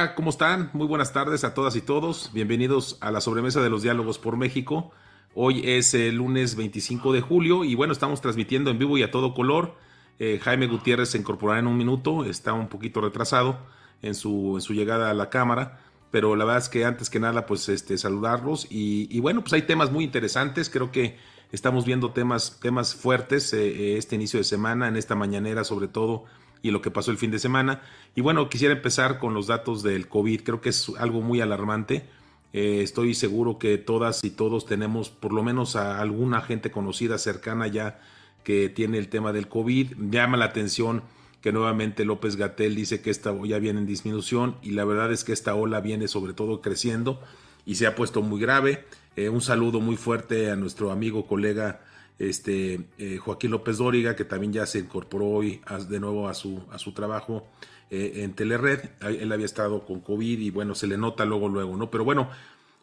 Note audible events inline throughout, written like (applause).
hola, ¿cómo están? Muy buenas tardes a todas y todos. Bienvenidos a la sobremesa de los diálogos por México. Hoy es el lunes 25 de julio y bueno, estamos transmitiendo en vivo y a todo color. Eh, Jaime Gutiérrez se incorporará en un minuto, está un poquito retrasado en su, en su llegada a la cámara, pero la verdad es que antes que nada, pues este, saludarlos y, bueno, pues hay temas muy interesantes, creo que estamos viendo temas, temas fuertes eh, eh, este inicio de semana, en esta mañanera sobre todo y lo que pasó el fin de semana. Y bueno, quisiera empezar con los datos del COVID. Creo que es algo muy alarmante. Eh, estoy seguro que todas y todos tenemos por lo menos a alguna gente conocida cercana ya que tiene el tema del COVID. Llama la atención que nuevamente López Gatel dice que esta ya viene en disminución y la verdad es que esta ola viene sobre todo creciendo y se ha puesto muy grave. Eh, un saludo muy fuerte a nuestro amigo, colega este, eh, Joaquín López Dóriga, que también ya se incorporó hoy de nuevo a su, a su trabajo eh, en Telered. Él había estado con COVID y bueno, se le nota luego, luego, ¿no? Pero bueno,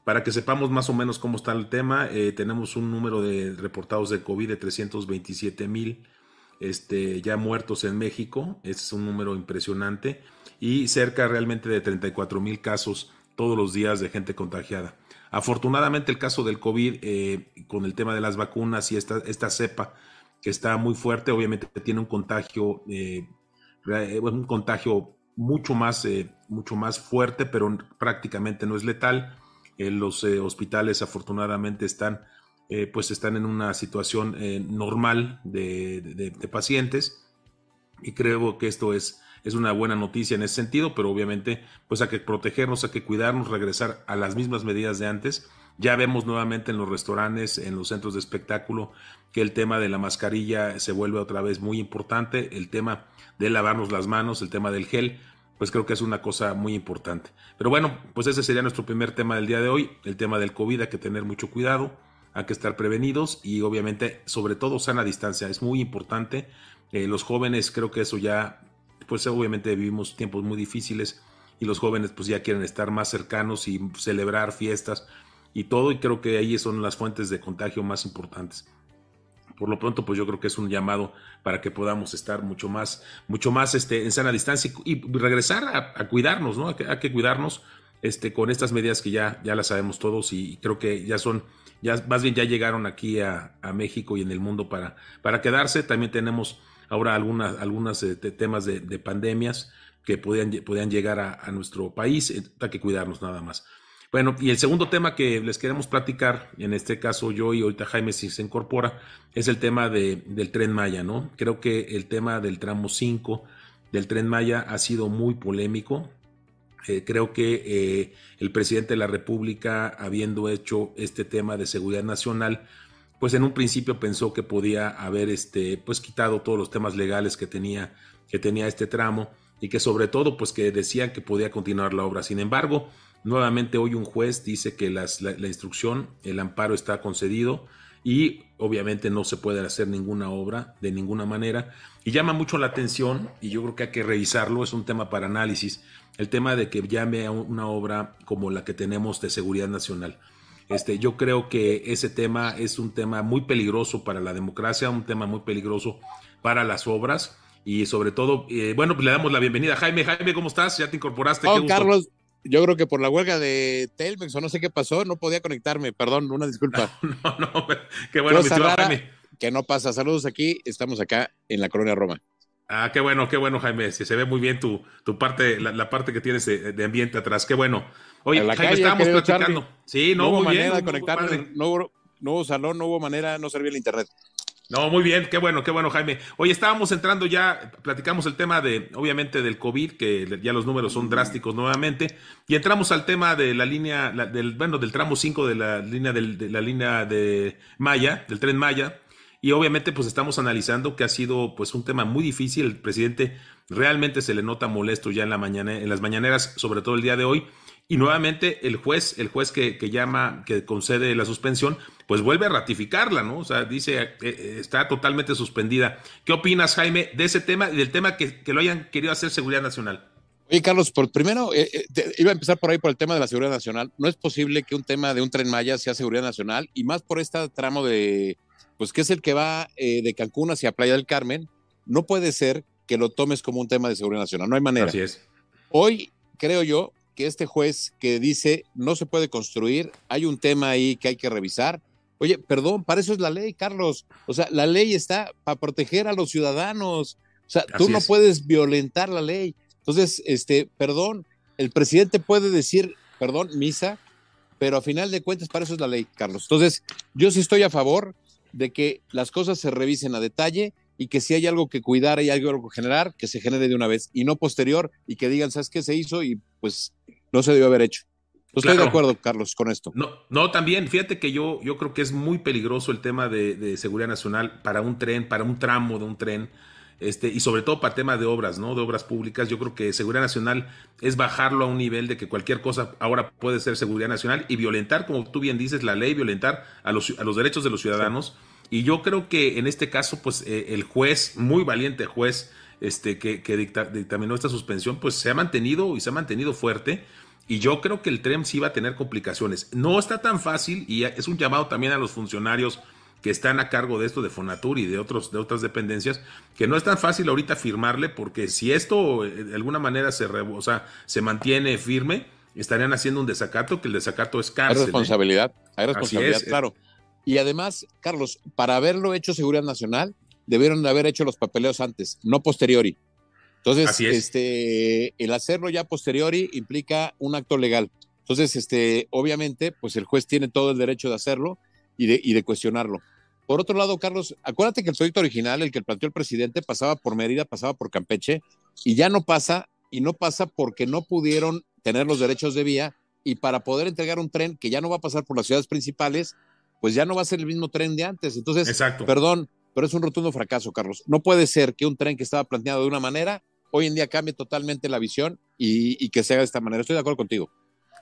para que sepamos más o menos cómo está el tema, eh, tenemos un número de reportados de COVID de 327 mil este, ya muertos en México, es un número impresionante, y cerca realmente de 34 mil casos todos los días de gente contagiada. Afortunadamente el caso del COVID eh, con el tema de las vacunas y esta, esta cepa que está muy fuerte, obviamente tiene un contagio, eh, eh, un contagio mucho más, mucho más fuerte, pero prácticamente no es letal. los hospitales afortunadamente están, pues están en una situación normal de, de pacientes y creo que esto es es una buena noticia en ese sentido, pero obviamente pues hay que protegernos, hay que cuidarnos, regresar a las mismas medidas de antes. Ya vemos nuevamente en los restaurantes, en los centros de espectáculo, que el tema de la mascarilla se vuelve otra vez muy importante, el tema de lavarnos las manos, el tema del gel, pues creo que es una cosa muy importante. Pero bueno, pues ese sería nuestro primer tema del día de hoy, el tema del COVID, hay que tener mucho cuidado, hay que estar prevenidos y obviamente sobre todo sana distancia, es muy importante. Eh, los jóvenes creo que eso ya pues obviamente vivimos tiempos muy difíciles y los jóvenes pues ya quieren estar más cercanos y celebrar fiestas y todo y creo que ahí son las fuentes de contagio más importantes. Por lo pronto pues yo creo que es un llamado para que podamos estar mucho más, mucho más este, en sana distancia y, regresar a, cuidarnos, ¿no? Hay que, cuidarnos este, con estas medidas que ya, ya las sabemos todos y creo que ya son, ya más bien ya llegaron aquí a, a México y en el mundo para, para quedarse. También tenemos ahora algunas, algunas eh, temas de, pandemias que podían, podían llegar a, nuestro país, eh, hay que cuidarnos nada más. Bueno, y el segundo tema que les queremos platicar, en este caso yo y ahorita Jaime si se incorpora, es el tema de, del tren Maya, ¿no? Creo que el tema del tramo 5 del tren Maya ha sido muy polémico. Eh, creo que el presidente de la República, habiendo hecho este tema de seguridad nacional, pues en un principio pensó que podía haber este, pues quitado todos los temas legales que tenía, que tenía este tramo y que sobre todo pues que decían que podía continuar la obra. Sin embargo, nuevamente hoy un juez dice que las, la, instrucción, el amparo está concedido y obviamente no se puede hacer ninguna obra de ninguna manera. Y llama mucho la atención, y yo creo que hay que revisarlo, es un tema para análisis, el tema de que llame a una obra como la que tenemos de seguridad nacional. Este, yo creo que ese tema es un tema muy peligroso para la democracia, un tema muy peligroso para las obras y sobre todo, eh, bueno, pues le damos la bienvenida. Jaime, Jaime, ¿cómo estás? ¿Ya te incorporaste? Oh, Carlos, yo creo que por la huelga de Telmex o no sé qué pasó, no podía conectarme, perdón, una disculpa. (laughs) no, no, (laughs) qué bueno, mi Jaime. Que no pasa. Saludos aquí, estamos acá en la Colonia Roma. Ah, qué bueno, qué bueno, Jaime. Se, se ve muy bien tu, tu parte, la, parte que tienes de, ambiente atrás. Qué bueno. Oye, Jaime, estábamos platicando. Sí, no, no hubo manera de conectarme, no hubo, no hubo salón, no hubo manera, no servía el internet. No, muy bien, qué bueno, qué bueno, Jaime. Oye, estábamos entrando ya, platicamos el tema de, obviamente, del COVID, que ya los números son drásticos nuevamente, y entramos al tema de la línea, del, bueno, del tramo 5 de la línea de la línea de Maya, del tren Maya, y obviamente pues estamos analizando que ha sido pues un tema muy difícil. El presidente realmente se le nota molesto ya en, la mañana, en las mañaneras, sobre todo el día de hoy. Y nuevamente el juez, el juez que, llama, que concede la suspensión, pues vuelve a ratificarla, ¿no? O sea, dice, eh, eh, está totalmente suspendida. ¿Qué opinas, Jaime, de ese tema y del tema que, lo hayan querido hacer seguridad nacional? Oye, Carlos, por primero, eh, iba a empezar por ahí por el tema de la seguridad nacional. No es posible que un tema de un tren Maya sea seguridad nacional y más por este tramo de, pues que es el que va eh, de Cancún hacia Playa del Carmen, no puede ser que lo tomes como un tema de seguridad nacional, no hay manera. Así es. Hoy creo yo que este juez que dice no se puede construir, hay un tema ahí que hay que revisar. Oye, perdón, para eso es la ley, Carlos. O sea, la ley está para proteger a los ciudadanos. O sea, tú no puedes violentar la ley. Entonces, este, perdón, el presidente puede decir, perdón, misa, pero a final de cuentas para eso es la ley, Carlos. Entonces, yo sí estoy a favor de que las cosas se revisen a detalle y que si hay algo que cuidar, hay algo que generar, que se genere de una vez y no posterior y que digan, ¿sabes qué se hizo? Y pues no se debió haber hecho. estoy de acuerdo, Carlos, con esto. No, no, también, fíjate que yo, yo creo que es muy peligroso el tema de, de seguridad nacional para un tren, para un tramo de un tren este, y sobre todo para temas de obras, ¿no? De obras públicas, yo creo que seguridad nacional es bajarlo a un nivel de que cualquier cosa ahora puede ser seguridad nacional y violentar, como tú bien dices, la ley, violentar a los, a los derechos de los ciudadanos. Y yo creo que en este caso, pues eh, el juez, muy valiente juez, este, que, que dictaminó esta suspensión, pues se ha mantenido y se ha mantenido fuerte. Y yo creo que el TREM sí va a tener complicaciones. No está tan fácil y es un llamado también a los funcionarios que están a cargo de esto de Fonatur y de, otros, de otras dependencias, que no es tan fácil ahorita firmarle, porque si esto eh, de alguna manera se, o se mantiene firme, estarían haciendo un desacato, que el desacato es cárcel. Hay ¿eh? responsabilidad, hay responsabilidad, claro. Y además, Carlos, para haberlo hecho Seguridad Nacional, debieron de haber hecho los papeleos antes, no posteriori. Entonces, este, el hacerlo ya posteriori implica un acto legal. Entonces, este, obviamente, pues el juez tiene todo el derecho de hacerlo y de, cuestionarlo. Por otro lado, Carlos, acuérdate que el proyecto original, el que planteó el presidente, pasaba por Mérida, pasaba por Campeche, y ya no pasa, y no pasa porque no pudieron tener los derechos de vía, y para poder entregar un tren que ya no va a pasar por las ciudades principales, pues ya no va a ser el mismo tren de antes. Entonces, Exacto. perdón, pero es un rotundo fracaso, Carlos. No puede ser que un tren que estaba planteado de una manera, hoy en día cambie totalmente la visión y, y que se haga de esta manera. Estoy de acuerdo contigo.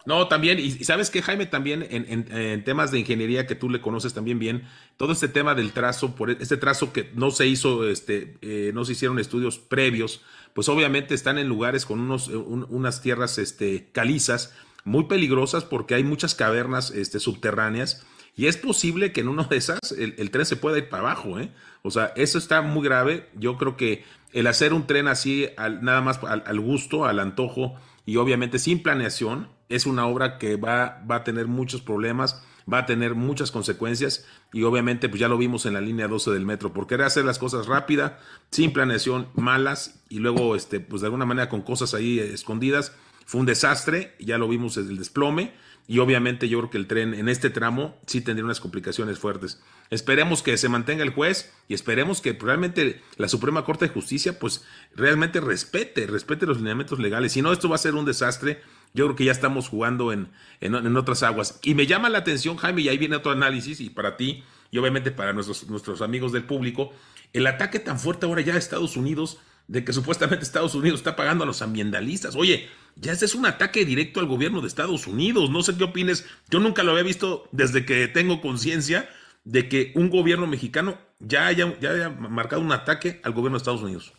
No, también, y, sabes que Jaime, también en, temas de ingeniería que tú le conoces también bien, todo este tema del trazo, por e, este trazo que no se hizo, este, eh, no se hicieron estudios previos, pues obviamente están en lugares con unos, eh, unas tierras este, calizas, muy peligrosas porque hay muchas cavernas este, subterráneas. Y es posible que en una de esas el, tren se pueda ir para abajo, ¿eh? O sea, eso está muy grave. Yo creo que el hacer un tren así, nada más al, gusto, al antojo y obviamente sin planeación, es una obra que va, va a tener muchos problemas, va a tener muchas consecuencias y obviamente pues ya lo vimos en la línea 12 del metro, por querer hacer las cosas rápida, sin planeación, malas y luego este pues de alguna manera con cosas ahí escondidas, fue un desastre, ya lo vimos el desplome y obviamente yo creo que el tren en este tramo sí tendría unas complicaciones fuertes. Esperemos que se mantenga el juez y esperemos que realmente la Suprema Corte de Justicia pues realmente respete, respete los lineamientos legales. Si no, esto va a ser un desastre yo creo que ya estamos jugando en, en, otras aguas. Y me llama la atención, Jaime, y ahí viene otro análisis, y para ti, y obviamente para nuestros, nuestros amigos del público, el ataque tan fuerte ahora ya de Estados Unidos, de que supuestamente Estados Unidos está pagando a los ambientalistas. Oye, ya ese es un ataque directo al gobierno de Estados Unidos. No sé qué opines. Yo nunca lo había visto desde que tengo conciencia de que un gobierno mexicano ya haya, ya haya marcado un ataque al gobierno de Estados Unidos.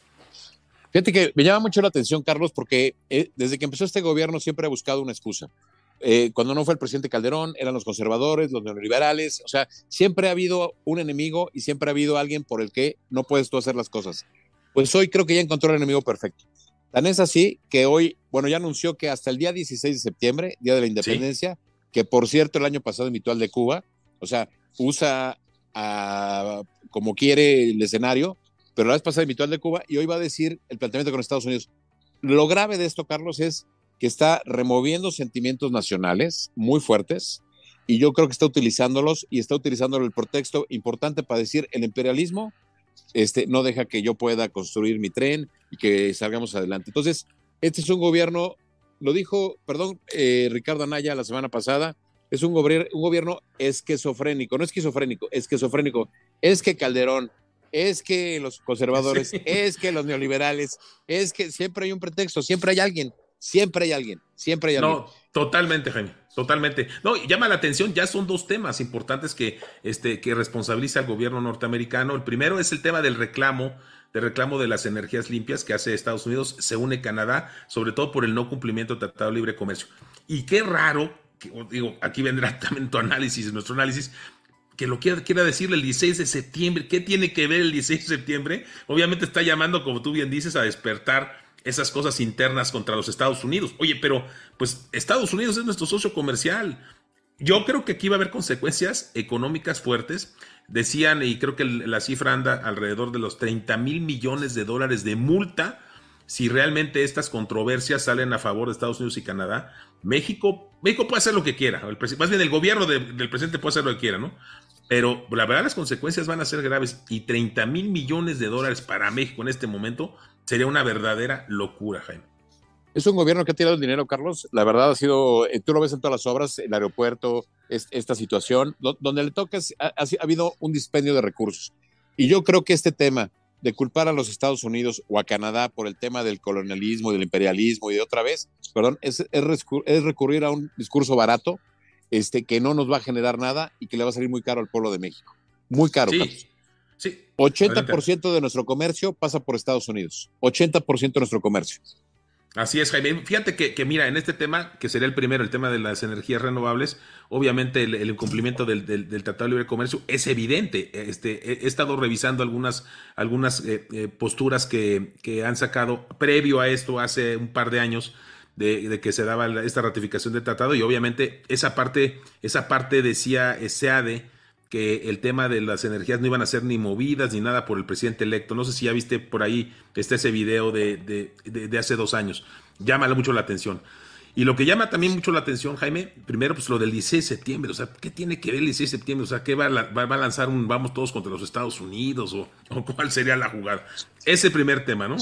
Fíjate que me llama mucho la atención, Carlos, porque eh, desde que empezó este gobierno siempre ha buscado una excusa. Eh, cuando no fue el presidente Calderón, eran los conservadores, los neoliberales, o sea, siempre ha habido un enemigo y siempre ha habido alguien por el que no puedes tú hacer las cosas. Pues hoy creo que ya encontró el enemigo perfecto. Tan es así que hoy, bueno, ya anunció que hasta el día 16 de septiembre, Día de la Independencia, que por cierto el año pasado invitó al de Cuba, o sea, usa como quiere el escenario, pero la vez pasada invitó al de Cuba y hoy va a decir el planteamiento con Estados Unidos. Lo grave de esto, Carlos, es que está removiendo sentimientos nacionales muy fuertes y yo creo que está utilizándolos y está utilizando el pretexto importante para decir el imperialismo este, no deja que yo pueda construir mi tren y que salgamos adelante. Entonces, este es un gobierno, lo dijo, perdón, eh, Ricardo Anaya la semana pasada, es un, gobierno, un gobierno esquizofrénico, no esquizofrénico, esquizofrénico. Es que Calderón, es que los conservadores, es que los neoliberales, es que siempre hay un pretexto, siempre hay alguien, siempre hay alguien, siempre hay alguien. No, totalmente, Jaime, totalmente. No, llama la atención, ya son dos temas importantes que, este, que responsabiliza al gobierno norteamericano. El primero es el tema del reclamo, del reclamo de las energías limpias que hace Estados Unidos, se une Canadá, sobre todo por el no cumplimiento del Tratado de Libre Comercio. Y qué raro, que, digo, aquí vendrá (laughs) también tu análisis, nuestro análisis, que lo quiera, quiera decirle el 16 de septiembre. ¿Qué tiene que ver el 16 de septiembre? Obviamente está llamando, como tú bien dices, a despertar esas cosas internas contra los Estados Unidos. Oye, pero pues Estados Unidos es nuestro socio comercial. Yo creo que aquí va a haber consecuencias económicas fuertes. Decían, y creo que la cifra anda alrededor de los 30 mil millones de dólares de multa si realmente estas controversias salen a favor de Estados Unidos y Canadá. México, México puede hacer lo que quiera. Más bien el gobierno del presidente puede hacer lo que quiera, ¿no? Pero la verdad las consecuencias van a ser graves y 30 mil millones de dólares para México en este momento sería una verdadera locura, Jaime. Es un gobierno que ha tirado el dinero, Carlos. La verdad ha sido, eh, tú lo ves en todas las obras, el aeropuerto, esta situación, donde le toca, ha, ha, habido un dispendio de recursos. Y yo creo que este tema de culpar a los Estados Unidos o a Canadá por el tema del colonialismo, del imperialismo y de otra vez, perdón, es, es recurrir a un discurso barato este, que no nos va a generar nada y que le va a salir muy caro al pueblo de México. Muy caro. Sí, sí. 80% de nuestro comercio pasa por Estados Unidos. 80% de nuestro comercio. Así es, Jaime. Fíjate que, mira, en este tema, que sería el primero, el tema de las energías renovables, obviamente el, incumplimiento del, Tratado de Libre Comercio es evidente. Este, he, estado revisando algunas, algunas eh, eh, posturas que, que, han sacado previo a esto hace un par de años de, que se daba esta ratificación del tratado y obviamente esa parte, esa parte decía SEADE que el tema de las energías no iban a ser ni movidas ni nada por el presidente electo. No sé si ya viste por ahí está ese video de, de, hace dos años. Llama mucho la atención. Y lo que llama también mucho la atención, Jaime, primero, pues lo del 16 de septiembre. O sea, ¿qué tiene que ver el 16 de septiembre? O sea, ¿qué va a, va, a lanzar un vamos todos contra los Estados Unidos? O, ¿O cuál sería la jugada? Ese primer tema, ¿no?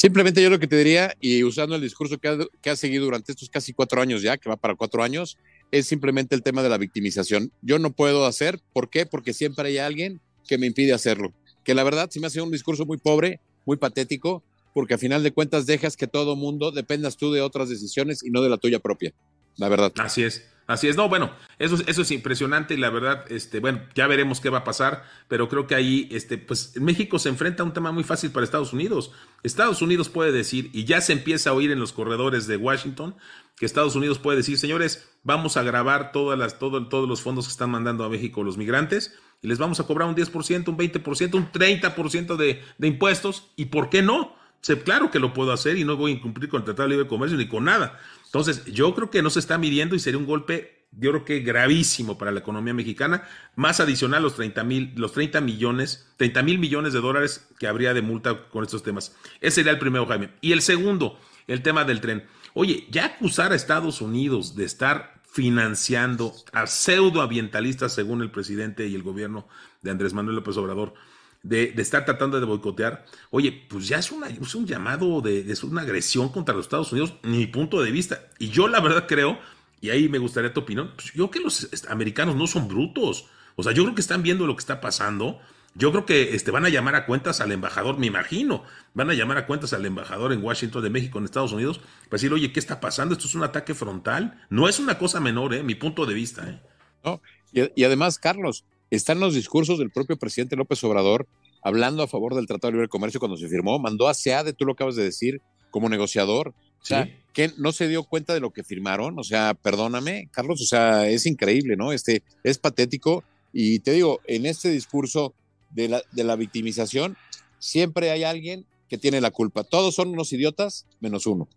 Simplemente yo lo que te diría, y usando el discurso que ha, seguido durante estos casi cuatro años ya, que va para cuatro años, es simplemente el tema de la victimización. Yo no puedo hacer, ¿por qué? Porque siempre hay alguien que me impide hacerlo. Que la verdad sí me hace un discurso muy pobre, muy patético, porque a final de cuentas dejas que todo mundo dependas tú de otras decisiones y no de la tuya propia. La verdad. Así es. Así es, no, bueno, eso, eso es impresionante y la verdad, este, bueno, ya veremos qué va a pasar, pero creo que ahí, este, pues México se enfrenta a un tema muy fácil para Estados Unidos. Estados Unidos puede decir, y ya se empieza a oír en los corredores de Washington, que Estados Unidos puede decir, señores, vamos a grabar todas las, todo, todos los fondos que están mandando a México los migrantes y les vamos a cobrar un 10%, un 20%, un 30% de, de impuestos, ¿y por qué no? Claro que lo puedo hacer y no voy a incumplir con el Tratado de Libre Comercio ni con nada. Entonces, yo creo que no se está midiendo y sería un golpe, yo creo que gravísimo para la economía mexicana, más adicional los 30 mil, los 30 millones, 30 mil millones de dólares que habría de multa con estos temas. Ese sería el primero, Jaime. Y el segundo, el tema del tren. Oye, ya acusar a Estados Unidos de estar financiando a pseudoambientalistas, según el presidente y el gobierno de Andrés Manuel López Obrador, de, estar tratando de boicotear, oye, pues ya es, es un llamado, de, es una agresión contra los Estados Unidos, mi punto de vista. Y yo la verdad creo, y ahí me gustaría tu opinión, pues yo que los americanos no son brutos. O sea, yo creo que están viendo lo que está pasando. Yo creo que este, van a llamar a cuentas al embajador, me imagino, van a llamar a cuentas al embajador en Washington de México, en Estados Unidos, para decir, oye, ¿qué está pasando? Esto es un ataque frontal. No es una cosa menor, ¿eh? mi punto de vista. ¿eh? No, y además, Carlos, están los discursos del propio presidente López Obrador hablando a favor del Tratado de Libre Comercio cuando se firmó, mandó a SEADE, tú lo acabas de decir, como negociador. O sea, que no se dio cuenta de lo que firmaron. O sea, perdóname, Carlos, o sea, es increíble, ¿no? Este es patético. Y te digo, en este discurso de la, de la victimización, siempre hay alguien que tiene la culpa. Todos son unos idiotas, menos uno.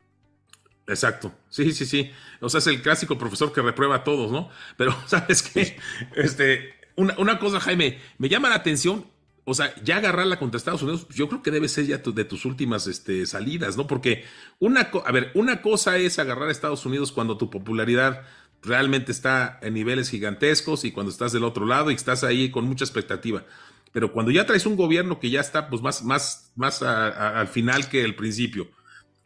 Exacto, sí, sí, sí. O sea, es el clásico profesor que reprueba a todos, ¿no? Pero, (laughs) ¿sabes qué? Este, una, cosa, Jaime, me llama la atención o sea, ya agarrarla contra Estados Unidos, yo creo que debe ser ya de tus últimas este, salidas, ¿no? Porque una, a ver, una cosa es agarrar a Estados Unidos cuando tu popularidad realmente está en niveles gigantescos y cuando estás del otro lado y estás ahí con mucha expectativa. Pero cuando ya traes un gobierno que ya está pues más, más, más al final que el principio,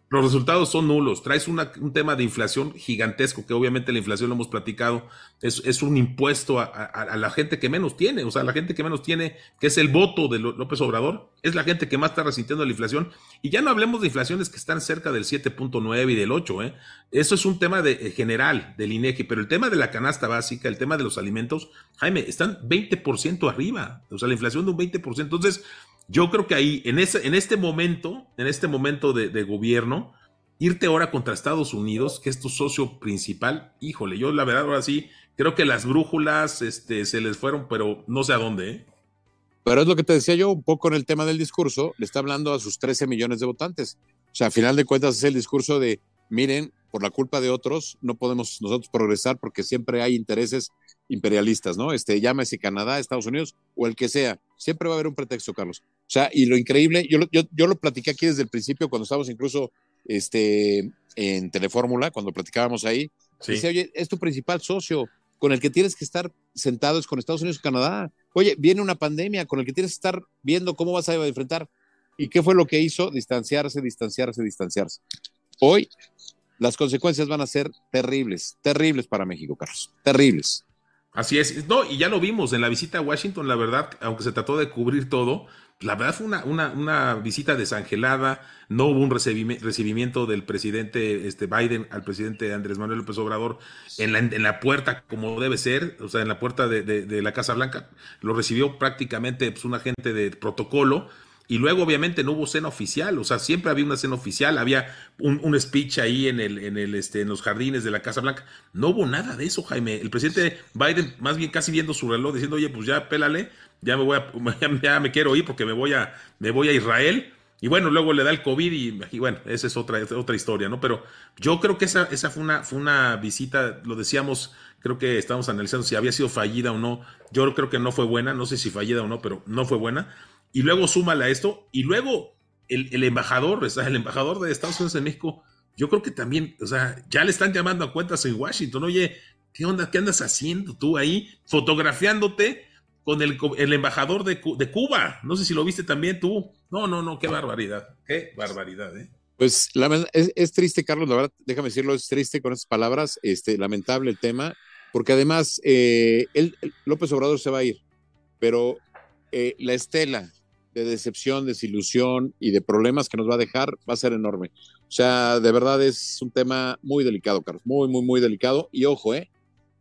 los resultados son nulos. Traes un tema de inflación gigantesco, que obviamente la inflación lo hemos platicado, es, un impuesto a, la gente que menos tiene, o sea, la gente que menos tiene, que es el voto de López Obrador, es la gente que más está resintiendo la inflación. Y ya no hablemos de inflaciones que están cerca del 7.9 y del 8, ¿eh? Eso es un tema de, eh, general del INEGI, pero el tema de la canasta básica, el tema de los alimentos, Jaime, están 20% arriba, o sea, la inflación de un 20%. Entonces, yo creo que ahí, en, ese, en este momento, en este momento de, gobierno, irte ahora contra Estados Unidos, que es tu socio principal, híjole, yo la verdad ahora sí, creo que las brújulas este, se les fueron, pero no sé a dónde. ¿eh? Pero es lo que te decía yo un poco en el tema del discurso, le está hablando a sus 13 millones de votantes. O sea, a final de cuentas es el discurso de, miren, por la culpa de otros no podemos nosotros progresar porque siempre hay intereses imperialistas, ¿no? Este, llámese Canadá, Estados Unidos o el que sea. Siempre va a haber un pretexto, Carlos. O sea, y lo increíble, yo, yo, yo lo platiqué aquí desde el principio, cuando estábamos incluso este, en Telefórmula, cuando platicábamos ahí. Sí. Dice, oye, es tu principal socio, con el que tienes que estar sentados con Estados Unidos y Canadá. Oye, viene una pandemia con el que tienes que estar viendo cómo vas a enfrentar. ¿Y qué fue lo que hizo? Distanciarse, distanciarse, distanciarse. Hoy las consecuencias van a ser terribles, terribles para México, Carlos, terribles. Así es, no, y ya lo vimos en la visita a Washington, la verdad, aunque se trató de cubrir todo, la verdad fue una, una, una visita desangelada, no hubo un recibimiento del presidente este, Biden al presidente Andrés Manuel López Obrador en la, en la puerta como debe ser, o sea, en la puerta de, de, de la Casa Blanca, lo recibió prácticamente pues, un agente de protocolo, y luego, obviamente, no hubo cena oficial, o sea, siempre había una cena oficial, había un, un, speech ahí en, el, en, el, este, en los jardines de la Casa Blanca. No hubo nada de eso, Jaime. El presidente Biden, más bien casi viendo su reloj, diciendo, oye, pues ya pélale, ya me voy a, (laughs) ya, me quiero ir porque me voy a, me voy a Israel. Y bueno, luego le da el COVID y, bueno, esa es otra, otra historia, ¿no? Pero yo creo que esa, esa fue, una, fue una visita, lo decíamos, creo que estábamos analizando si había sido fallida o no. Yo creo que no fue buena, no sé si fallida o no, pero no fue buena y luego súmala esto, y luego el, el embajador, o sea, el embajador de Estados Unidos en México, yo creo que también, o sea, ya le están llamando a cuentas en Washington, oye, ¿qué onda? ¿Qué andas haciendo tú ahí fotografiándote con el, embajador de, Cuba? No sé si lo viste también tú. No, no, no, qué barbaridad, qué barbaridad, ¿eh? Pues es, triste, Carlos, la verdad, déjame decirlo, es triste con estas palabras, este, lamentable el tema, porque además eh, López Obrador se va a ir, pero eh, la estela de decepción, desilusión y de problemas que nos va a dejar va a ser enorme. O sea, de verdad es un tema muy delicado, Carlos, muy, muy, muy delicado. Y ojo, ¿eh?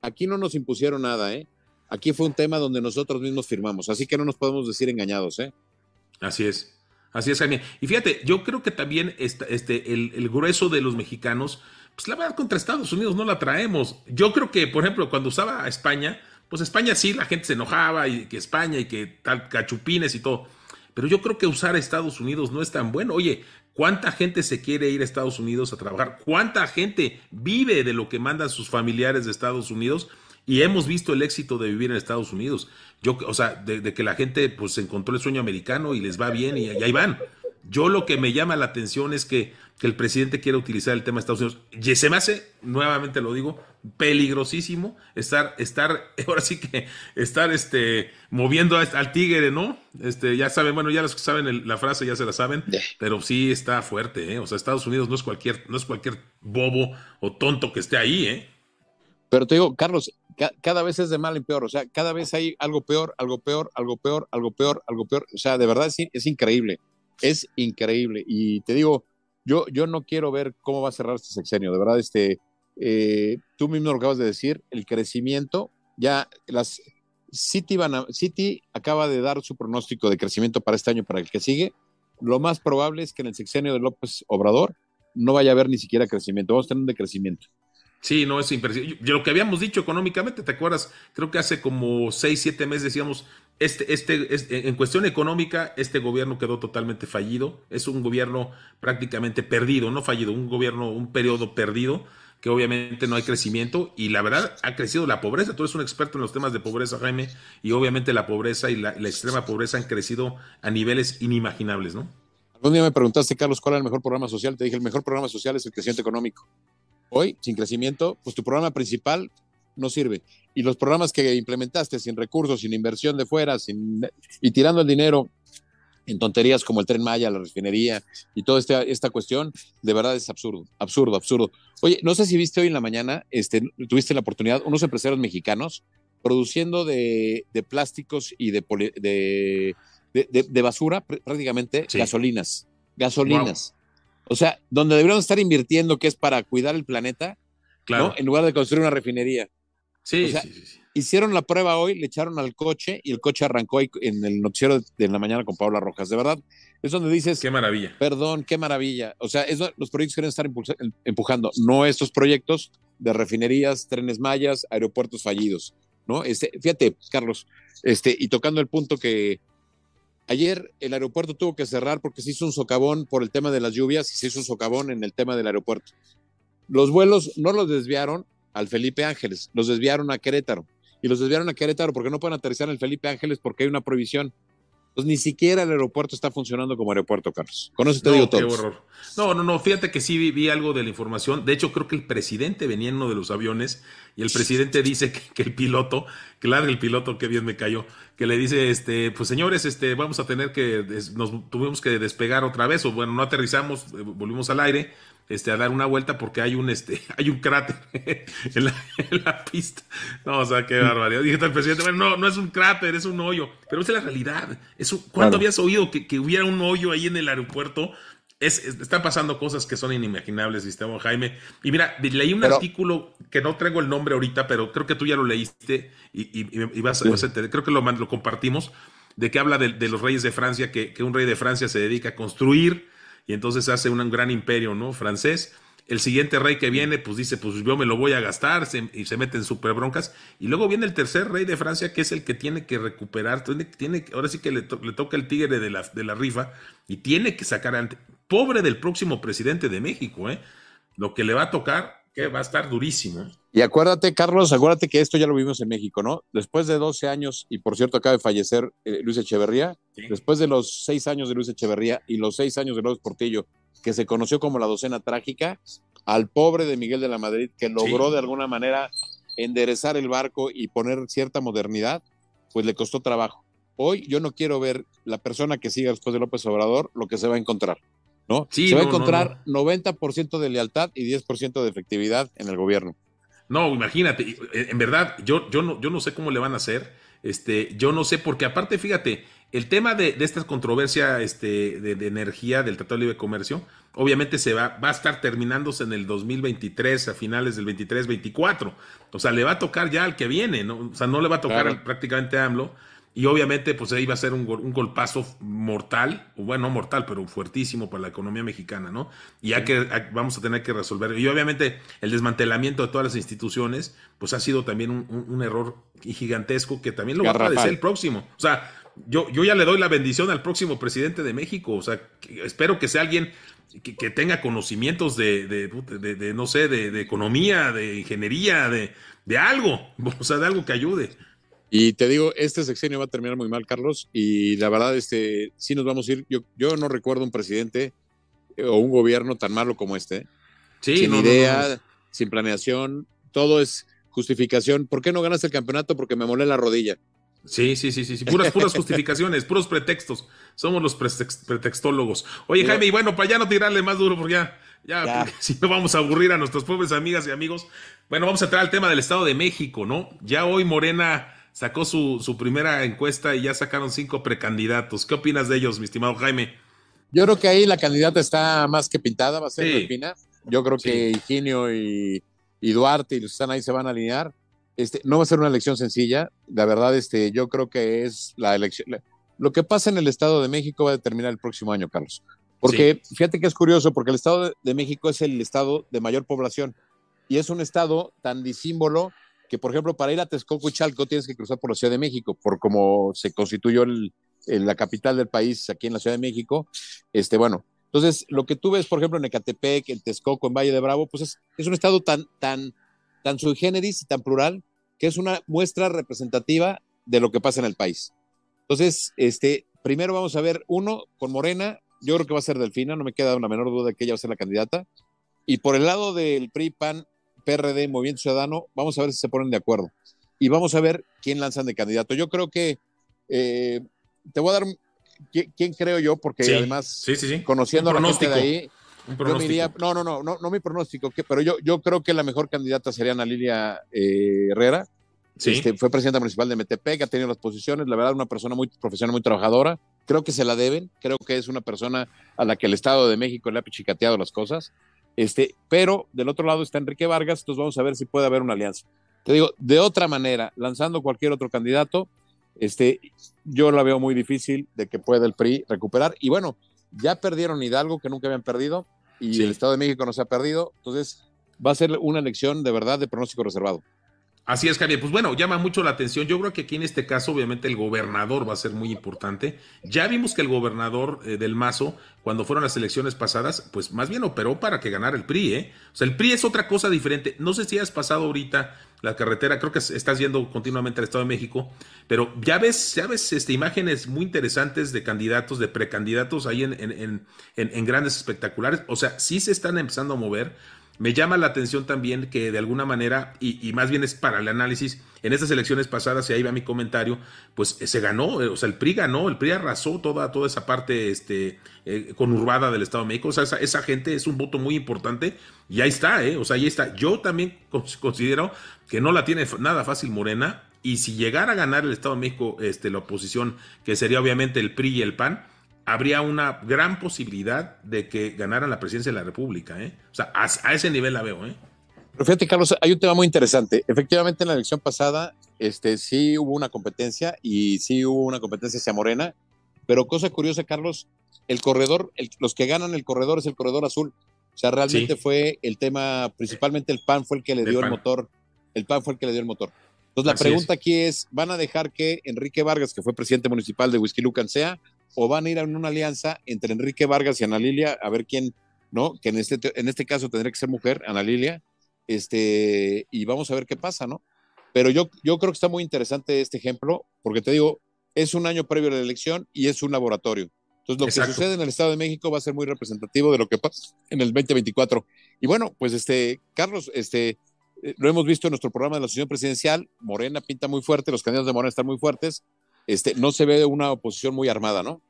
Aquí no nos impusieron nada, ¿eh? Aquí fue un tema donde nosotros mismos firmamos, así que no nos podemos decir engañados, ¿eh? Así es. Así es, Jaime. Y fíjate, yo creo que también este, el, grueso de los mexicanos, pues la verdad contra Estados Unidos no la traemos. Yo creo que, por ejemplo, cuando usaba España, pues España sí, la gente se enojaba y que España y que tal cachupines y todo. Pero yo creo que usar Estados Unidos no es tan bueno. Oye, ¿cuánta gente se quiere ir a Estados Unidos a trabajar? ¿Cuánta gente vive de lo que mandan sus familiares de Estados Unidos? Y hemos visto el éxito de vivir en Estados Unidos. Yo, o sea, de, de que la gente pues encontró el sueño americano y les va bien y, y ahí van. Yo lo que me llama la atención es que, que, el presidente quiere utilizar el tema de Estados Unidos. Y se me hace, nuevamente lo digo, peligrosísimo estar, estar, (laughs) ahora sí que estar este, moviendo al tigre, ¿no? Este, ya saben, bueno, ya los que saben el, la frase ya se la saben, pero sí está fuerte, ¿eh? O sea, Estados Unidos no es cualquier, no es cualquier bobo o tonto que esté ahí, ¿eh? Pero te digo, Carlos, ca cada vez es de mal en peor, o sea, cada vez hay algo peor, algo peor, algo peor, algo peor, algo peor, o sea, de verdad es, es increíble es increíble. Y te digo, yo, yo no quiero ver cómo va a cerrar este sexenio. De verdad, este, eh, tú mismo lo acabas de decir, el crecimiento, ya las City, van a, City acaba de dar su pronóstico de crecimiento para este año, para el que sigue. Lo más probable es que en el sexenio de López Obrador no vaya a haber ni siquiera crecimiento. Vamos a tener un decrecimiento. Sí, no es impresionante. Lo que habíamos dicho económicamente, ¿te acuerdas? Creo que hace como seis, siete meses decíamos, este, este, este, en cuestión económica, este gobierno quedó totalmente fallido. Es un gobierno prácticamente perdido, no fallido, un gobierno, un periodo perdido, que obviamente no hay crecimiento y la verdad ha crecido la pobreza. Tú eres un experto en los temas de pobreza, Jaime, y obviamente la pobreza y la, la extrema pobreza han crecido a niveles inimaginables, ¿no? Algún día me preguntaste, Carlos, cuál es el mejor programa social. Te dije, el mejor programa social es el crecimiento económico. Hoy, sin crecimiento, pues tu programa principal no sirve. Y los programas que implementaste sin recursos, sin inversión de fuera, sin, y tirando el dinero en tonterías como el tren Maya, la refinería y toda esta, esta cuestión, de verdad es absurdo, absurdo, absurdo. Oye, no sé si viste hoy en la mañana, este, tuviste la oportunidad, unos empresarios mexicanos produciendo de, de plásticos y de, poli, de, de, de, basura prácticamente sí. gasolinas, gasolinas. Wow. O sea, donde deberíamos estar invirtiendo, que es para cuidar el planeta, claro. ¿no? en lugar de construir una refinería. Sí, o sea, sí, sí, Hicieron la prueba hoy, le echaron al coche y el coche arrancó en el noticiero de la mañana con Paula Rojas. De verdad, es donde dices. Qué maravilla. Perdón, qué maravilla. O sea, los proyectos quieren estar empujando, no estos proyectos de refinerías, trenes mayas, aeropuertos fallidos. ¿no? Este, fíjate, Carlos, este, y tocando el punto que, Ayer el aeropuerto tuvo que cerrar porque se hizo un socavón por el tema de las lluvias y se hizo un socavón en el tema del aeropuerto. Los vuelos no los desviaron al Felipe Ángeles, los desviaron a Querétaro. Y los desviaron a Querétaro porque no pueden aterrizar en el Felipe Ángeles porque hay una prohibición. Entonces, ni siquiera el aeropuerto está funcionando como aeropuerto, Carlos. Con eso te digo todo. Qué horror. No, no, no, fíjate que sí vi, algo de la información. De hecho, creo que el presidente venía en uno de los aviones y el presidente dice que, el piloto, claro, el piloto, que bien me cayó, que le dice, este, pues señores, este, vamos a tener que, nos tuvimos que despegar otra vez, o bueno, no aterrizamos, eh, volvimos al aire, este, a dar una vuelta porque hay un, este, (laughs) hay un cráter (laughs) en la, pista. No, o sea, qué barbaridad. Dije al presidente, bueno, no, no es un cráter, es un hoyo. Pero esa es la realidad. Es ¿Cuándo habías oído que, hubiera un hoyo ahí en el aeropuerto? Es, están pasando cosas que son inimaginables, sistema Jaime. Y mira, leí un artículo que no traigo el nombre ahorita, pero creo que tú ya lo leíste y, y, vas, a entender. Creo que lo, lo compartimos, de que habla de, los reyes de Francia, que, que un rey de Francia se dedica a construir y entonces hace un gran imperio, ¿no? Francés. El siguiente rey que viene, pues dice, pues yo me lo voy a gastar y se mete en super broncas. Y luego viene el tercer rey de Francia, que es el que tiene que recuperar, tiene, ahora sí que le, toca el tigre de la, de la rifa y tiene que sacar ante. Pobre del próximo presidente de México, ¿eh? Lo que le va a tocar, que va a estar durísimo. Y acuérdate, Carlos, acuérdate que esto ya lo vimos en México, ¿no? Después de 12 años, y por cierto acaba de fallecer eh, Luis Echeverría, después de los seis años de Luis Echeverría y los seis años de López Portillo, que se conoció como la docena trágica, al pobre de Miguel de la Madrid, que logró de alguna manera enderezar el barco y poner cierta modernidad, pues le costó trabajo. Hoy yo no quiero ver la persona que siga después de López Obrador lo que se va a encontrar, ¿no? se va a encontrar 90% de lealtad y 10% de efectividad en el gobierno. No, imagínate, eh, en verdad, yo, yo, no, yo no sé cómo le van a hacer. Este, yo no sé, porque aparte, fíjate, el tema de, esta controversia este, de, energía del Tratado de Libre Comercio, obviamente se va, va a estar terminándose en el 2023, a finales del 23-24. O sea, le va a tocar ya al que viene, ¿no? O sea, no le va a tocar prácticamente a AMLO. Y obviamente, pues ahí va a ser un, un golpazo mortal, o bueno, no mortal, pero fuertísimo para la economía mexicana, ¿no? Y ya que vamos a tener que resolver. Y obviamente el desmantelamiento de todas las instituciones, pues ha sido también un, error gigantesco que también lo va a padecer el próximo. O sea, yo, yo ya le doy la bendición al próximo presidente de México. O sea, espero que sea alguien que, tenga conocimientos de, de, no sé, de, economía, de ingeniería, de, de algo, (laughs) o sea, de algo que ayude. Y te digo, este sexenio va a terminar muy mal, Carlos, y la verdad, este, sí nos vamos a ir. Yo, yo no recuerdo un presidente eh, o un gobierno tan malo como este. Sí, sin idea, sin planeación, todo es justificación. ¿Por qué no ganas el campeonato? Porque me molé la rodilla. Sí, sí, sí, sí, puras, puras justificaciones, (laughs) puros pretextos. Somos los pretextólogos. Oye, Jaime, y bueno, para ya no tirarle más duro, porque ya, ya, (laughs) si no vamos a aburrir a nuestras pobres amigas y amigos. Bueno, vamos a entrar al tema del Estado de México, ¿no? Ya hoy Morena sacó su, su, primera encuesta y ya sacaron cinco precandidatos. ¿Qué opinas de ellos, mi estimado Jaime? Yo creo que ahí la candidata está más que pintada, va a ser sí. Yo creo que Higinio y, y, Duarte y están ahí se van a alinear. Este, no va a ser una elección sencilla. La verdad, este, yo creo que es la elección. Lo que pasa en el Estado de México va a determinar el próximo año, Carlos. Porque fíjate que es curioso, porque el Estado de México es el estado de mayor población y es un estado tan disímbolo que, por ejemplo, para ir a Texcoco y Chalco tienes que cruzar por la Ciudad de México, por cómo se constituyó la capital del país aquí en la Ciudad de México. Este, bueno, entonces lo que tú ves, por ejemplo, en Ecatepec, en Texcoco, en Valle de Bravo, pues es, es un estado tan, tan, tan sui generis y tan plural que es una muestra representativa de lo que pasa en el país. Entonces, este, primero vamos a ver uno con Morena, yo creo que va a ser Delfina, no me queda una menor duda de que ella va a ser la candidata. Y por el lado del PRI, PAN PRD, Movimiento Ciudadano, vamos a ver si se ponen de acuerdo. Y vamos a ver quién lanzan de candidato. Yo creo que eh, te voy a dar quién creo yo, porque además, conociendo a la gente de ahí, yo diría, no, no, no, no, no mi pronóstico, pero yo, yo creo que la mejor candidata sería Ana Lilia eh, Herrera. Este, fue presidenta municipal de Metepec, ha tenido las posiciones, la verdad, una persona muy profesional, muy trabajadora. Creo que se la deben, creo que es una persona a la que el Estado de México le ha pichicateado las cosas. Este, pero del otro lado está Enrique Vargas, entonces vamos a ver si puede haber una alianza. Te digo, de otra manera, lanzando cualquier otro candidato, este, yo la veo muy difícil de que pueda el PRI recuperar. Y bueno, ya perdieron Hidalgo, que nunca habían perdido, y el Estado de México no se ha perdido, entonces va a ser una elección de verdad de pronóstico reservado. Así es, Javier. Pues bueno, llama mucho la atención. Yo creo que aquí en este caso, obviamente, el gobernador va a ser muy importante. Ya vimos que el gobernador eh, del Mazo, cuando fueron las elecciones pasadas, pues más bien operó para que ganara el PRI, ¿eh? O sea, el PRI es otra cosa diferente. No sé si has pasado ahorita la carretera, creo que estás yendo continuamente al Estado de México, pero ya ves, ya ves este, imágenes muy interesantes de candidatos, de precandidatos ahí en, en, en, en grandes espectaculares. O sea, sí se están empezando a mover me llama la atención también que de alguna manera, y, más bien es para el análisis, en estas elecciones pasadas, y ahí va mi comentario, pues eh, se ganó, eh, o sea, el PRI ganó, el PRI arrasó toda, toda esa parte este, eh, conurbada del Estado de México, o sea, esa, esa, gente es un voto muy importante, y ahí está, ¿eh? o sea, ahí está. Yo también (laughs) considero que no la tiene nada fácil Morena, y si llegara a ganar el Estado de México este, la oposición, que sería obviamente el PRI y el PAN, habría una gran posibilidad de que ganaran la presidencia de la República. ¿eh? O sea, a, ese nivel la veo. ¿eh? Pero fíjate, Carlos, hay un tema muy interesante. Efectivamente, en la elección pasada este, sí hubo una competencia y sí hubo una competencia hacia Morena, pero cosa curiosa, Carlos, el corredor, los que ganan el corredor es el corredor azul. O sea, realmente fue el tema, principalmente el PAN fue el que le dio el, motor. El PAN fue el que le dio el motor. Entonces, la pregunta aquí es, ¿van a dejar que Enrique Vargas, que fue presidente municipal de Whisky Lucan, sea o van a ir a una alianza entre Enrique Vargas y Ana Lilia a ver quién, ¿no? Que en este, en este caso tendría que ser mujer, Ana Lilia, este, y vamos a ver qué pasa, ¿no? Pero yo, yo creo que está muy interesante este ejemplo, porque te digo, es un año previo a la elección y es un laboratorio. Entonces, lo que sucede en el Estado de México va a ser muy representativo de lo que pasa en el 2024. Y bueno, pues este, Carlos, este, eh, lo hemos visto en nuestro programa de la asociación presidencial, Morena pinta muy fuerte, los candidatos de Morena están muy fuertes, este, no se ve una oposición muy armada, ¿no?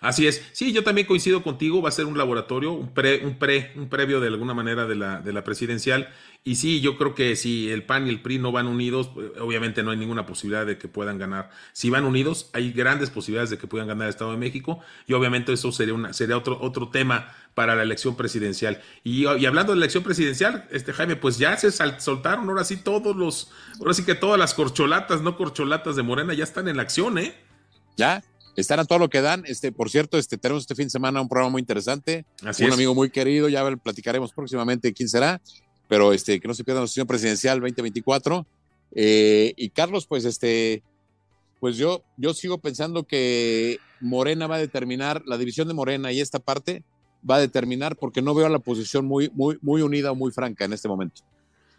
Así es. Sí, yo también coincido contigo. Va a ser un laboratorio, un pre, un pre, un previo de alguna manera de la, de la presidencial. Y sí, yo creo que si el PAN y el PRI no van unidos, pues, obviamente no hay ninguna posibilidad de que puedan ganar. Si van unidos, hay grandes posibilidades de que puedan ganar el Estado de México. Y obviamente eso sería una, sería otro, otro tema para la elección presidencial. Y, hablando de la elección presidencial, este Jaime, pues ya se soltaron ahora sí todos los, ahora sí que todas las corcholatas, no corcholatas de Morena, ya están en la acción, ¿eh? Ya, están a todo lo que dan. Este, por cierto, este, tenemos este fin de semana un programa muy interesante. un amigo muy querido, ya platicaremos próximamente quién será, pero este, que no se pierda la sesión presidencial 2024. Eh, y Carlos, pues este, pues yo, yo sigo pensando que Morena va a determinar, la división de Morena y esta parte va a determinar porque no veo a la posición muy, muy, muy unida o muy franca en este momento.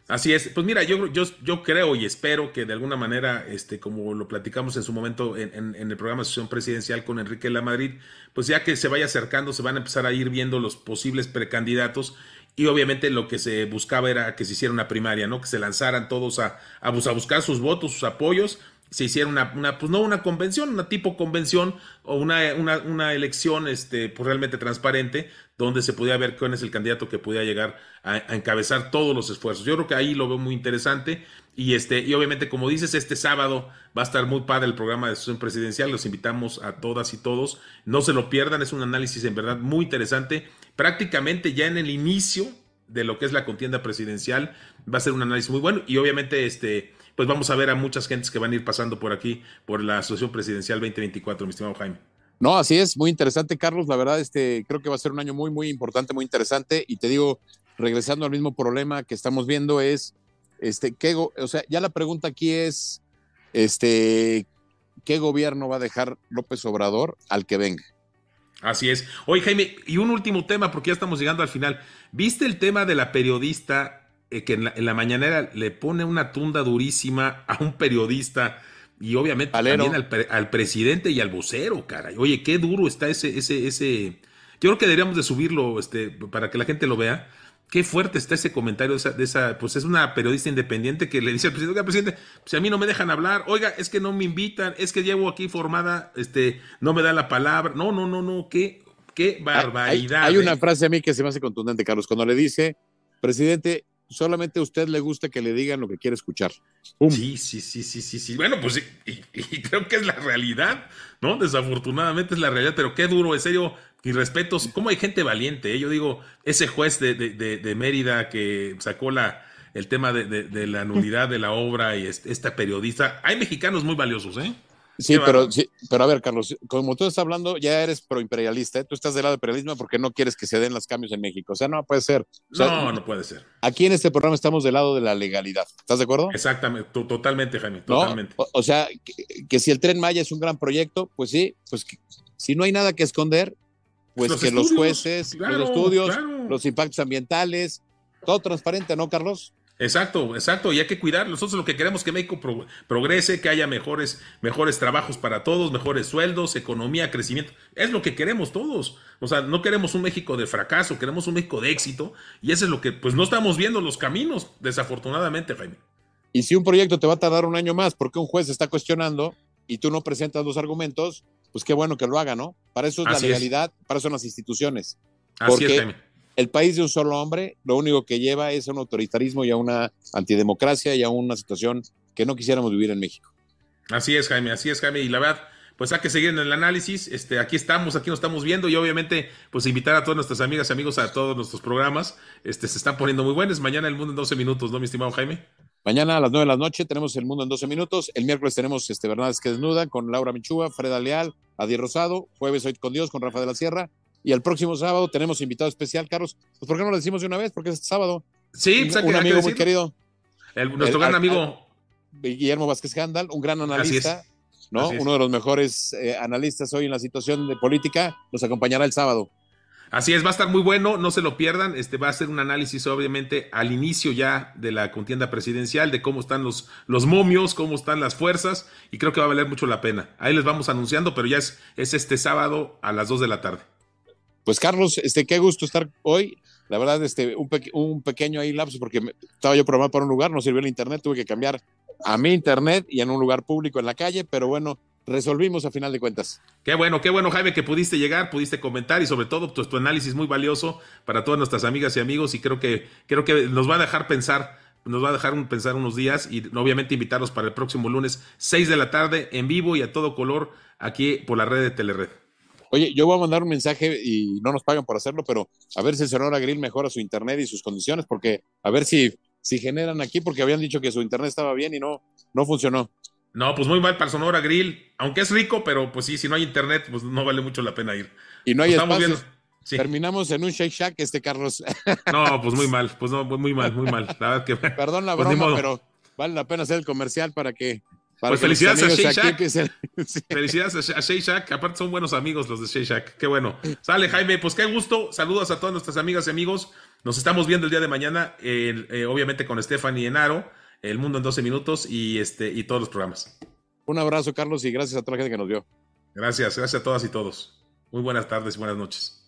Así es, pues mira, yo, yo, yo creo y espero que de alguna manera, este, como lo platicamos en su momento en, el programa de sesión presidencial con Enrique La Madrid, pues ya que se vaya acercando, se van a empezar a ir viendo los posibles precandidatos y obviamente lo que se buscaba era que se hiciera una primaria, ¿no? Que se lanzaran todos a, a, a buscar sus votos, sus apoyos se hiciera una, una, pues no una convención, una tipo convención o una, una, una, elección este, pues realmente transparente, donde se podía ver quién es el candidato que podía llegar a, encabezar todos los esfuerzos. Yo creo que ahí lo veo muy interesante. Y este, y obviamente, como dices, este sábado va a estar muy padre el programa de sesión presidencial. Los invitamos a todas y todos. No se lo pierdan, es un análisis en verdad muy interesante. Prácticamente ya en el inicio de lo que es la contienda presidencial, va a ser un análisis muy bueno. Y obviamente, este pues vamos a ver a muchas gentes que van a ir pasando por aquí, por la Asociación Presidencial 2024, mi estimado Jaime. No, así es, muy interesante, Carlos. La verdad, este, creo que va a ser un año muy, muy importante, muy interesante. Y te digo, regresando al mismo problema que estamos viendo, es, este, ¿qué, o sea, ya la pregunta aquí es, este, ¿qué gobierno va a dejar López Obrador al que venga? Así es. Oye, Jaime, y un último tema, porque ya estamos llegando al final. ¿Viste el tema de la periodista eh, que en la, mañanera le pone una tunda durísima a un periodista y obviamente también al, presidente y al vocero, caray. Oye, qué duro está ese, ese, ese. Yo creo que deberíamos de subirlo, este, para que la gente lo vea. Qué fuerte está ese comentario de esa, de esa, pues es una periodista independiente que le dice al presidente, oiga, presidente, si a mí no me dejan hablar, oiga, es que no me invitan, es que llevo aquí formada, este, no me da la palabra. No, no, no, no, qué, qué barbaridad. Hay, hay una ¿eh? frase a mí que se me hace contundente, Carlos, cuando le dice, presidente, solamente a usted le gusta que le digan lo que quiere escuchar. Sí, sí, sí, sí, sí, sí. Bueno, pues y, creo que es la realidad, ¿no? Desafortunadamente es la realidad, pero qué duro, en serio, y respetos. ¿Cómo hay gente valiente? Eh? Yo digo, ese juez de, de, Mérida que sacó la, el tema de, la nulidad de la obra y esta periodista, hay mexicanos muy valiosos, ¿eh? Sí, pero, sí, pero a ver, Carlos, como tú estás hablando, ya eres proimperialista, ¿eh? tú estás del lado del imperialismo porque no quieres que se den los cambios en México. O sea, no puede ser. no, no puede ser. Aquí en este programa estamos del lado de la legalidad. ¿Estás de acuerdo? Exactamente, totalmente, Jaime, totalmente. O, sea, que, si el tren Maya es un gran proyecto, pues sí, pues si no hay nada que esconder, pues que los jueces, los estudios, los impactos ambientales, todo transparente, ¿no, Carlos? Exacto, exacto, y hay que cuidar. Nosotros lo que queremos es que México progrese, que haya mejores, mejores trabajos para todos, mejores sueldos, economía, crecimiento. Es lo que queremos todos. O sea, no queremos un México de fracaso, queremos un México de éxito, y eso es lo que, pues no estamos viendo los caminos, desafortunadamente, Jaime. Y si un proyecto te va a tardar un año más porque un juez está cuestionando y tú no presentas los argumentos, pues qué bueno que lo haga, ¿no? Para eso es la legalidad, para eso son las instituciones. Así es, Jaime el país de un solo hombre lo único que lleva es a un autoritarismo y a una antidemocracia y a una situación que no quisiéramos vivir en México. Así es, Jaime, así es, Jaime. Y la verdad, pues hay que seguir en el análisis. Este, aquí estamos, aquí nos estamos viendo y obviamente, pues invitar a todas nuestras amigas y amigos a todos nuestros programas. Este, se están poniendo muy buenos. Mañana el mundo en 12 minutos, ¿no, mi estimado Jaime? Mañana a las 9 de la noche tenemos el mundo en 12 minutos. El miércoles tenemos este que desnuda con Laura Michúa, Freda Leal, Adi Rosado. Jueves hoy con Dios con Rafa de la Sierra. Y el próximo sábado tenemos invitado especial, Carlos. Pues ¿por qué no lo decimos de una vez? Porque es sábado. Sí, un, un amigo muy querido. nuestro gran amigo. Guillermo Vázquez Gandal, un gran analista, ¿no? Uno de los mejores eh, analistas hoy en la situación de política, nos acompañará el sábado. Así es, va a estar muy bueno, no se lo pierdan. Este va a ser un análisis, obviamente, al inicio ya de la contienda presidencial, de cómo están los, los momios, cómo están las fuerzas, y creo que va a valer mucho la pena. Ahí les vamos anunciando, pero ya es, es este sábado a las 2 de la tarde. Pues Carlos, este, qué gusto estar hoy. La verdad, este, un, un pequeño ahí lapso porque estaba yo programado para un lugar, no sirvió el internet, tuve que cambiar a mi internet y en un lugar público en la calle, pero bueno, resolvimos a final de cuentas. Qué bueno, qué bueno, Jaime, que pudiste llegar, pudiste comentar y sobre todo pues, tu análisis muy valioso para todas nuestras amigas y amigos y creo que, creo que nos va a dejar pensar, nos va a dejar pensar unos días y obviamente invitarlos para el próximo lunes, 6 de la tarde, en vivo y a todo color, aquí por la red de Telered. Oye, yo voy a mandar un mensaje y no nos pagan por hacerlo, pero a ver si el señor Agril mejora su internet y sus condiciones, porque a ver si, si generan aquí, porque habían dicho que su internet estaba bien y no, no funcionó. No, pues muy mal para Sonora Grill, aunque es rico, pero pues sí, si no hay internet, pues no vale mucho la pena ir. Y no hay pues Terminamos en un Shake Shack, este Carlos. (laughs) No, pues muy mal, pues no, muy mal, muy mal. La verdad que, Perdón la pues broma, pero vale la pena hacer el comercial para que pues felicidades a Shea Shack. (laughs) Felicidades a Shea Shack. Aparte son buenos amigos los de Shea Shack. Qué bueno. Sale Jaime, pues qué gusto. Saludos a todas nuestras amigas y amigos. Nos estamos viendo el día de mañana, eh, obviamente con Stephanie Enaro, El Mundo en 12 Minutos y, este, y todos los programas. Un abrazo, Carlos, y gracias a toda la gente que nos vio. Gracias, gracias a todas y todos. Muy buenas tardes y buenas noches.